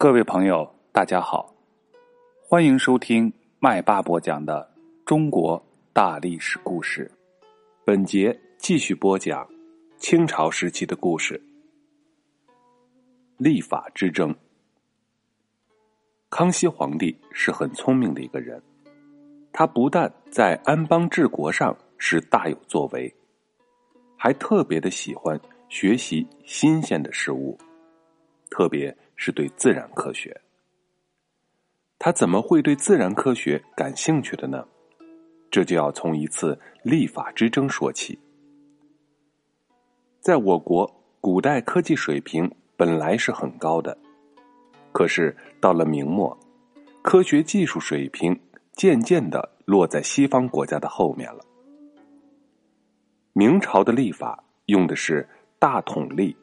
各位朋友，大家好，欢迎收听麦巴播讲的中国大历史故事。本节继续播讲清朝时期的故事。立法之争。康熙皇帝是很聪明的一个人，他不但在安邦治国上是大有作为，还特别的喜欢学习新鲜的事物，特别。是对自然科学，他怎么会对自然科学感兴趣的呢？这就要从一次立法之争说起。在我国，古代科技水平本来是很高的，可是到了明末，科学技术水平渐渐的落在西方国家的后面了。明朝的历法用的是大统历，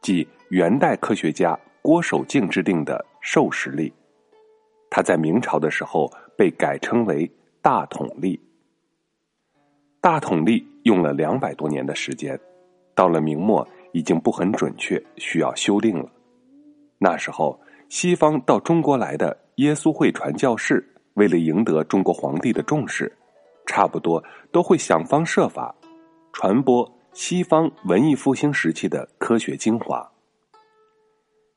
即元代科学家。郭守敬制定的授时历，他在明朝的时候被改称为大统历。大统历用了两百多年的时间，到了明末已经不很准确，需要修订了。那时候，西方到中国来的耶稣会传教士，为了赢得中国皇帝的重视，差不多都会想方设法传播西方文艺复兴时期的科学精华。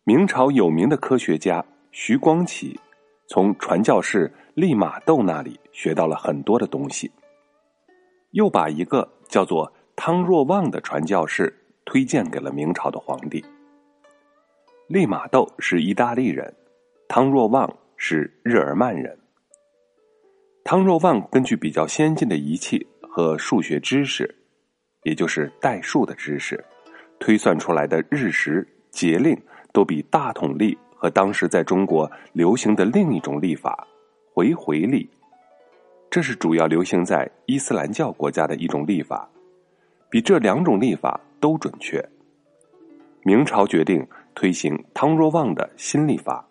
明朝有名的科学家徐光启，从传教士利玛窦那里学到了很多的东西，又把一个叫做汤若望的传教士推荐给了明朝的皇帝。利玛窦是意大利人，汤若望是日耳曼人。汤若望根据比较先进的仪器和数学知识，也就是代数的知识，推算出来的日食节令。都比大统历和当时在中国流行的另一种历法回回历，这是主要流行在伊斯兰教国家的一种历法，比这两种历法都准确。明朝决定推行汤若望的新历法，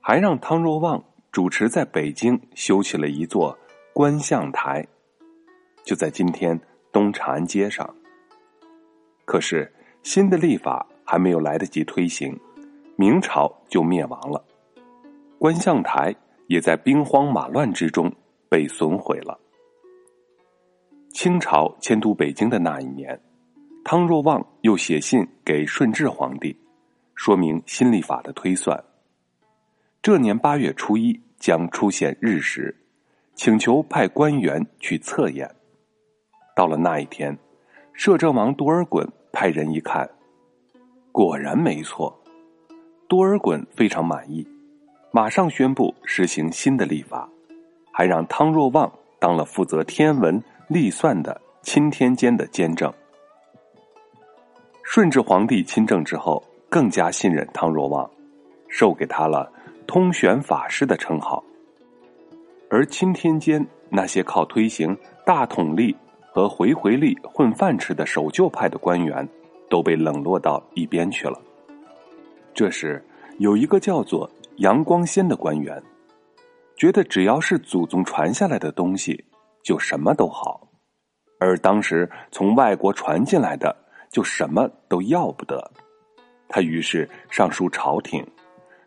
还让汤若望主持在北京修起了一座观象台，就在今天东长安街上。可是新的历法。还没有来得及推行，明朝就灭亡了，观象台也在兵荒马乱之中被损毁了。清朝迁都北京的那一年，汤若望又写信给顺治皇帝，说明新历法的推算。这年八月初一将出现日食，请求派官员去测验。到了那一天，摄政王多尔衮派人一看。果然没错，多尔衮非常满意，马上宣布实行新的历法，还让汤若望当了负责天文历算的钦天监的监正。顺治皇帝亲政之后，更加信任汤若望，授给他了通玄法师的称号。而钦天监那些靠推行大统历和回回历混饭吃的守旧派的官员。都被冷落到一边去了。这时，有一个叫做杨光先的官员，觉得只要是祖宗传下来的东西，就什么都好；而当时从外国传进来的，就什么都要不得。他于是上书朝廷，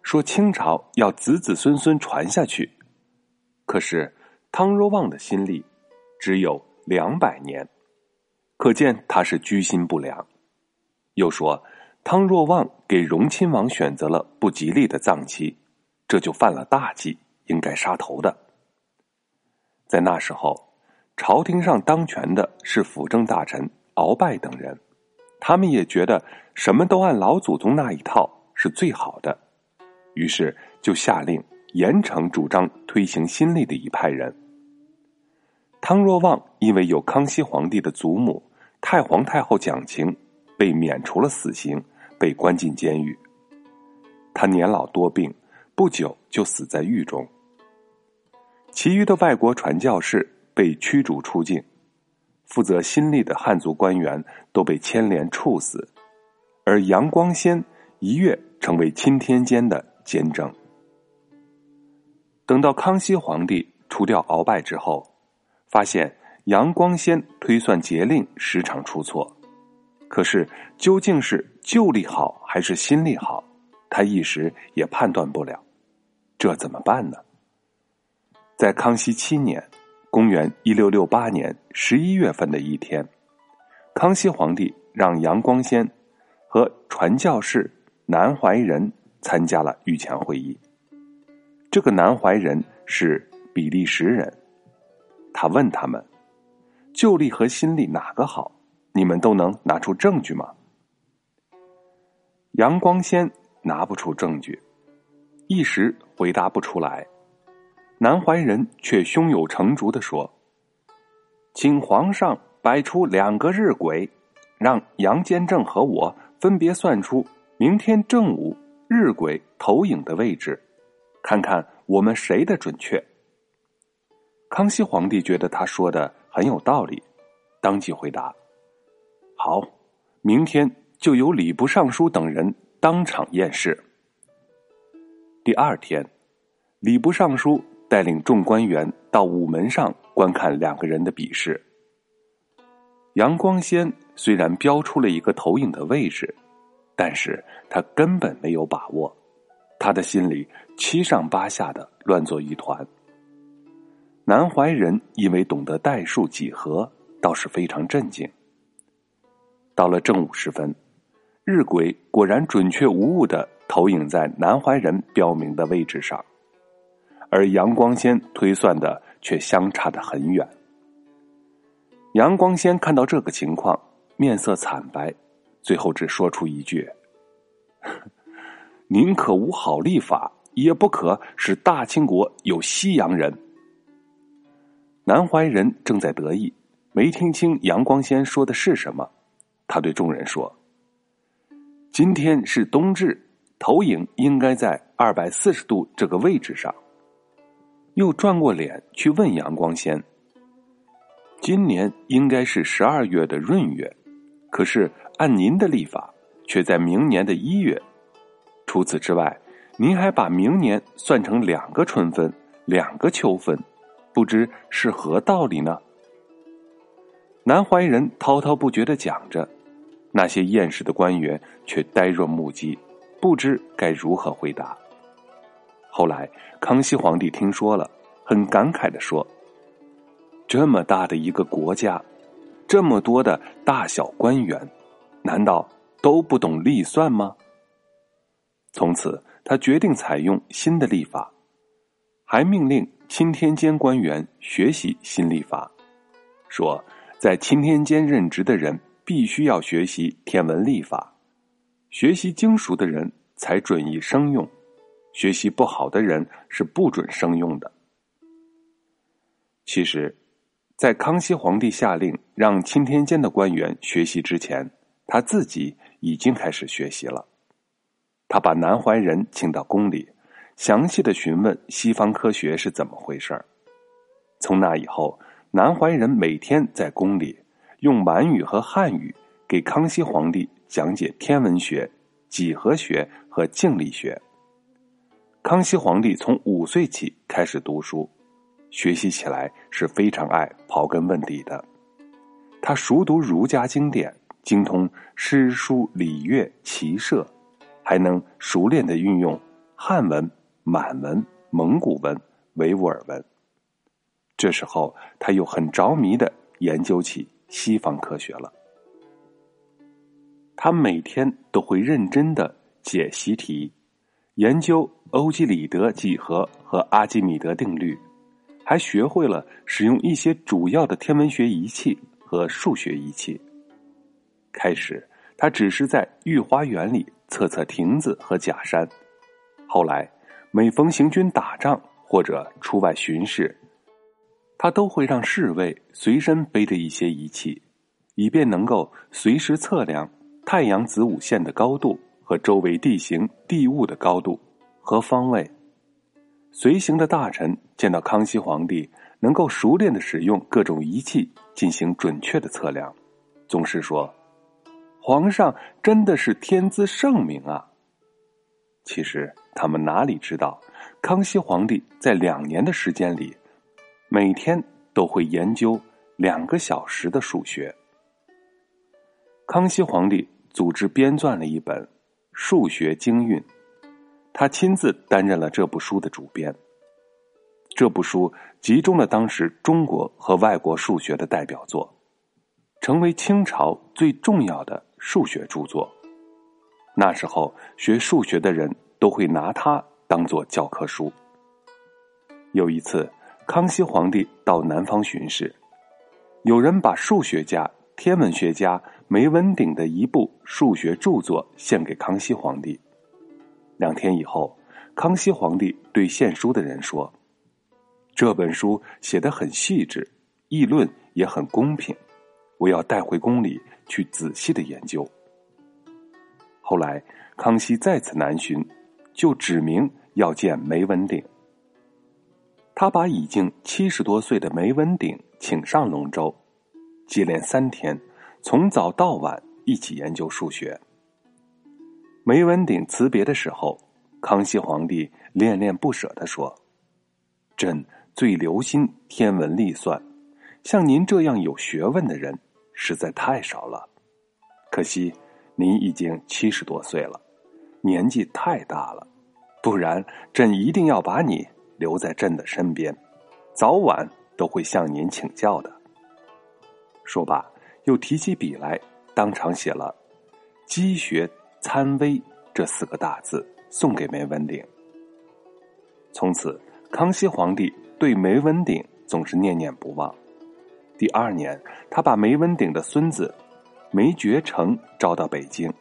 说清朝要子子孙孙传下去。可是汤若望的心力只有两百年，可见他是居心不良。又说，汤若望给荣亲王选择了不吉利的葬期，这就犯了大忌，应该杀头的。在那时候，朝廷上当权的是辅政大臣鳌拜等人，他们也觉得什么都按老祖宗那一套是最好的，于是就下令严惩主张推行新历的一派人。汤若望因为有康熙皇帝的祖母太皇太后讲情。被免除了死刑，被关进监狱。他年老多病，不久就死在狱中。其余的外国传教士被驱逐出境，负责新历的汉族官员都被牵连处死，而杨光先一跃成为钦天监的监正。等到康熙皇帝除掉鳌拜之后，发现杨光先推算节令时常出错。可是，究竟是旧历好还是新历好，他一时也判断不了，这怎么办呢？在康熙七年（公元一六六八年）十一月份的一天，康熙皇帝让杨光先和传教士南怀仁参加了御前会议。这个南怀仁是比利时人，他问他们：“旧历和新历哪个好？你们都能拿出证据吗？”杨光先拿不出证据，一时回答不出来。南怀仁却胸有成竹的说：“请皇上摆出两个日晷，让杨坚正和我分别算出明天正午日晷投影的位置。”看看我们谁的准确。康熙皇帝觉得他说的很有道理，当即回答：“好，明天就由礼部尚书等人当场验视。”第二天，礼部尚书带领众官员到午门上观看两个人的比试。杨光先虽然标出了一个投影的位置，但是他根本没有把握。他的心里七上八下的乱作一团。南怀仁因为懂得代数几何，倒是非常镇静。到了正午时分，日晷果然准确无误的投影在南怀仁标明的位置上，而杨光先推算的却相差的很远。杨光先看到这个情况，面色惨白，最后只说出一句。宁可无好立法，也不可使大清国有西洋人。南怀仁正在得意，没听清杨光先说的是什么。他对众人说：“今天是冬至，投影应该在二百四十度这个位置上。”又转过脸去问杨光先：“今年应该是十二月的闰月，可是按您的历法，却在明年的一月。”除此之外，您还把明年算成两个春分，两个秋分，不知是何道理呢？南怀仁滔滔不绝的讲着，那些厌世的官员却呆若木鸡，不知该如何回答。后来，康熙皇帝听说了，很感慨的说：“这么大的一个国家，这么多的大小官员，难道都不懂历算吗？”从此，他决定采用新的历法，还命令钦天监官员学习新历法，说在钦天监任职的人必须要学习天文历法，学习精熟的人才准以生用，学习不好的人是不准生用的。其实，在康熙皇帝下令让钦天监的官员学习之前，他自己已经开始学习了。他把南怀仁请到宫里，详细的询问西方科学是怎么回事从那以后，南怀仁每天在宫里用满语和汉语给康熙皇帝讲解天文学、几何学和静力学。康熙皇帝从五岁起开始读书，学习起来是非常爱刨根问底的。他熟读儒家经典，精通诗书礼乐骑射。还能熟练的运用汉文、满文、蒙古文、维吾尔文。这时候，他又很着迷的研究起西方科学了。他每天都会认真的解习题，研究欧几里得几何和阿基米德定律，还学会了使用一些主要的天文学仪器和数学仪器。开始，他只是在御花园里。测测亭子和假山。后来，每逢行军打仗或者出外巡视，他都会让侍卫随身背着一些仪器，以便能够随时测量太阳子午线的高度和周围地形地物的高度和方位。随行的大臣见到康熙皇帝能够熟练的使用各种仪器进行准确的测量，总是说。皇上真的是天资圣明啊！其实他们哪里知道，康熙皇帝在两年的时间里，每天都会研究两个小时的数学。康熙皇帝组织编撰了一本《数学经运》，他亲自担任了这部书的主编。这部书集中了当时中国和外国数学的代表作，成为清朝最重要的数学著作。那时候学数学的人都会拿它当做教科书。有一次，康熙皇帝到南方巡视，有人把数学家、天文学家梅文鼎的一部数学著作献给康熙皇帝。两天以后，康熙皇帝对献书的人说。这本书写的很细致，议论也很公平，我要带回宫里去仔细的研究。后来康熙再次南巡，就指明要见梅文鼎。他把已经七十多岁的梅文鼎请上龙舟，接连三天，从早到晚一起研究数学。梅文鼎辞别的时候，康熙皇帝恋恋不舍的说：“朕。”最留心天文历算，像您这样有学问的人实在太少了。可惜您已经七十多岁了，年纪太大了，不然朕一定要把你留在朕的身边，早晚都会向您请教的。说罢，又提起笔来，当场写了“积学参微”这四个大字，送给梅文鼎。从此，康熙皇帝。对梅文鼎总是念念不忘。第二年，他把梅文鼎的孙子梅觉成招到北京，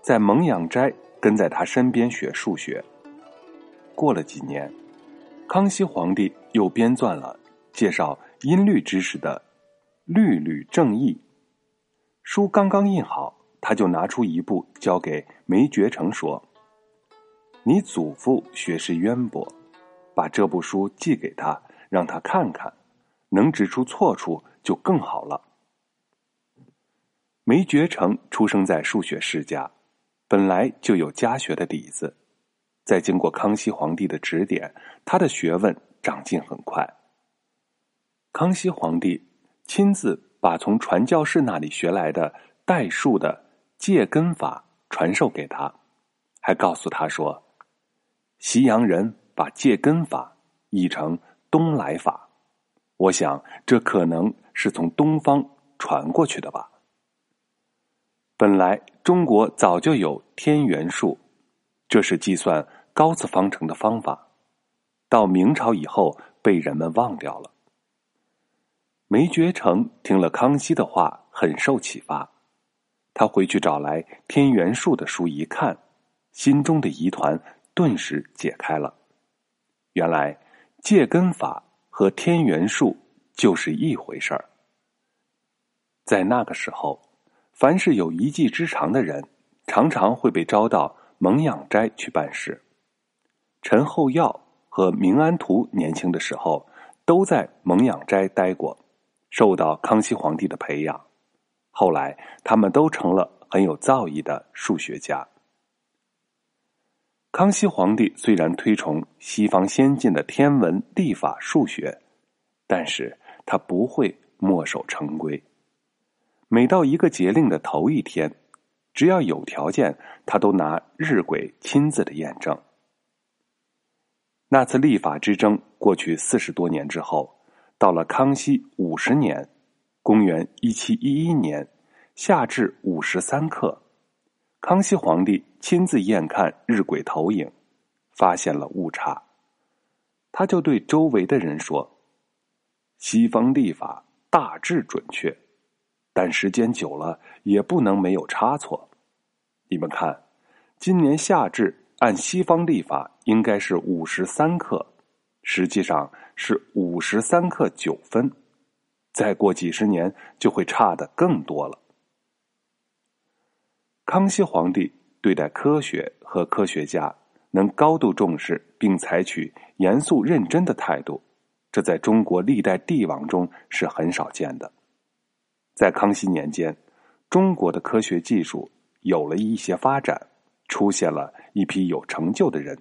在蒙养斋跟在他身边学数学。过了几年，康熙皇帝又编撰了介绍音律知识的《律吕正义》书，刚刚印好，他就拿出一部交给梅觉成说：“你祖父学识渊博。”把这部书寄给他，让他看看，能指出错处就更好了。梅觉成出生在数学世家，本来就有家学的底子，在经过康熙皇帝的指点，他的学问长进很快。康熙皇帝亲自把从传教士那里学来的代数的借根法传授给他，还告诉他说：“西洋人。”把借根法译成东来法，我想这可能是从东方传过去的吧。本来中国早就有天元术，这是计算高次方程的方法，到明朝以后被人们忘掉了。梅觉成听了康熙的话，很受启发，他回去找来天元术的书一看，心中的疑团顿时解开了。原来借根法和天元术就是一回事儿。在那个时候，凡是有一技之长的人，常常会被招到蒙养斋去办事。陈后耀和明安图年轻的时候都在蒙养斋待过，受到康熙皇帝的培养。后来，他们都成了很有造诣的数学家。康熙皇帝虽然推崇西方先进的天文、地法、数学，但是他不会墨守成规。每到一个节令的头一天，只要有条件，他都拿日晷亲自的验证。那次历法之争过去四十多年之后，到了康熙五十年（公元一七一一年），夏至五时三刻。康熙皇帝亲自验看日晷投影，发现了误差，他就对周围的人说：“西方历法大致准确，但时间久了也不能没有差错。你们看，今年夏至按西方历法应该是五时三刻，实际上是五时三刻九分，再过几十年就会差的更多了。”康熙皇帝对待科学和科学家能高度重视并采取严肃认真的态度，这在中国历代帝王中是很少见的。在康熙年间，中国的科学技术有了一些发展，出现了一批有成就的人。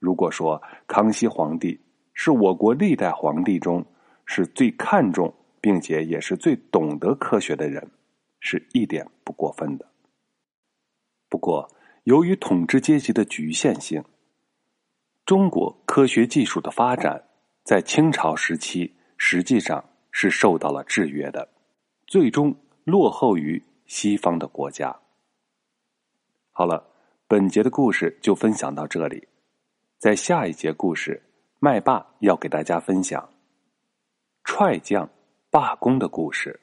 如果说康熙皇帝是我国历代皇帝中是最看重并且也是最懂得科学的人，是一点不过分的。不过，由于统治阶级的局限性，中国科学技术的发展在清朝时期实际上是受到了制约的，最终落后于西方的国家。好了，本节的故事就分享到这里，在下一节故事，麦霸要给大家分享踹将罢工的故事。